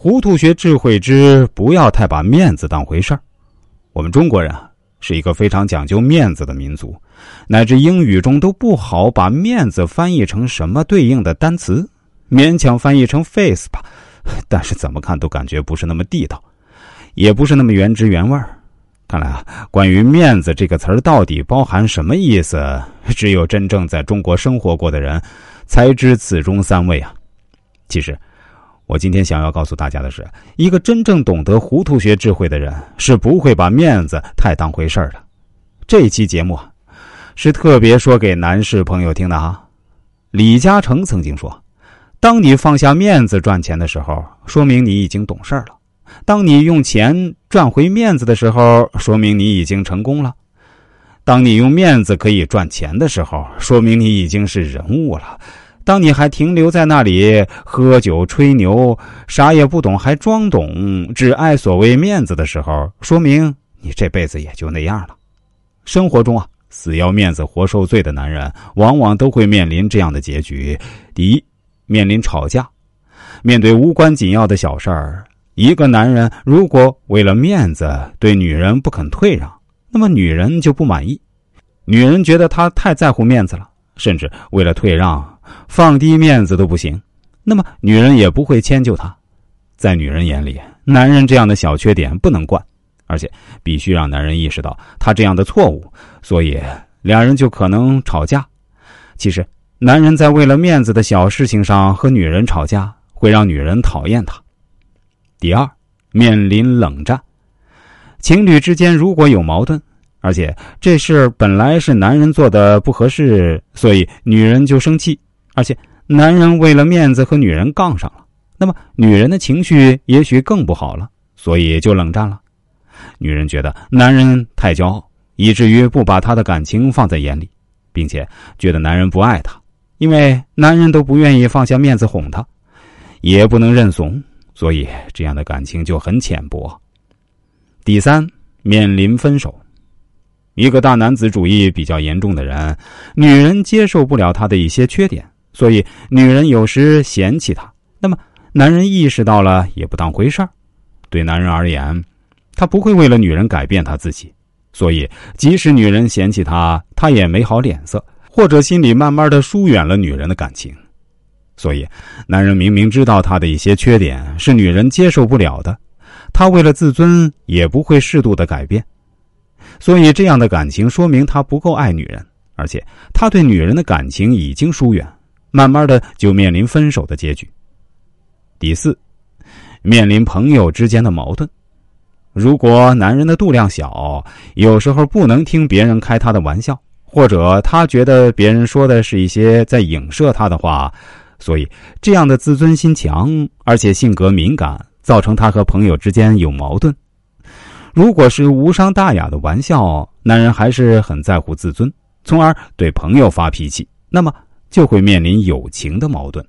糊涂学智慧之不要太把面子当回事儿。我们中国人啊，是一个非常讲究面子的民族，乃至英语中都不好把面子翻译成什么对应的单词，勉强翻译成 face 吧，但是怎么看都感觉不是那么地道，也不是那么原汁原味儿。看来啊，关于面子这个词儿到底包含什么意思，只有真正在中国生活过的人才知此中三味啊。其实，我今天想要告诉大家的是，一个真正懂得糊涂学智慧的人是不会把面子太当回事儿的。这期节目啊，是特别说给男士朋友听的哈。李嘉诚曾经说：“当你放下面子赚钱的时候，说明你已经懂事儿了。”当你用钱赚回面子的时候，说明你已经成功了；当你用面子可以赚钱的时候，说明你已经是人物了；当你还停留在那里喝酒吹牛，啥也不懂还装懂，只爱所谓面子的时候，说明你这辈子也就那样了。生活中啊，死要面子活受罪的男人，往往都会面临这样的结局：第一，面临吵架，面对无关紧要的小事儿。一个男人如果为了面子对女人不肯退让，那么女人就不满意。女人觉得他太在乎面子了，甚至为了退让放低面子都不行，那么女人也不会迁就他。在女人眼里，男人这样的小缺点不能惯，而且必须让男人意识到他这样的错误，所以两人就可能吵架。其实，男人在为了面子的小事情上和女人吵架，会让女人讨厌他。第二，面临冷战，情侣之间如果有矛盾，而且这事本来是男人做的不合适，所以女人就生气，而且男人为了面子和女人杠上了，那么女人的情绪也许更不好了，所以就冷战了。女人觉得男人太骄傲，以至于不把她的感情放在眼里，并且觉得男人不爱她，因为男人都不愿意放下面子哄她，也不能认怂。所以，这样的感情就很浅薄。第三，面临分手，一个大男子主义比较严重的人，女人接受不了他的一些缺点，所以女人有时嫌弃他。那么，男人意识到了也不当回事儿。对男人而言，他不会为了女人改变他自己，所以即使女人嫌弃他，他也没好脸色，或者心里慢慢的疏远了女人的感情。所以，男人明明知道他的一些缺点是女人接受不了的，他为了自尊也不会适度的改变。所以，这样的感情说明他不够爱女人，而且他对女人的感情已经疏远，慢慢的就面临分手的结局。第四，面临朋友之间的矛盾。如果男人的度量小，有时候不能听别人开他的玩笑，或者他觉得别人说的是一些在影射他的话。所以，这样的自尊心强，而且性格敏感，造成他和朋友之间有矛盾。如果是无伤大雅的玩笑，男人还是很在乎自尊，从而对朋友发脾气，那么就会面临友情的矛盾。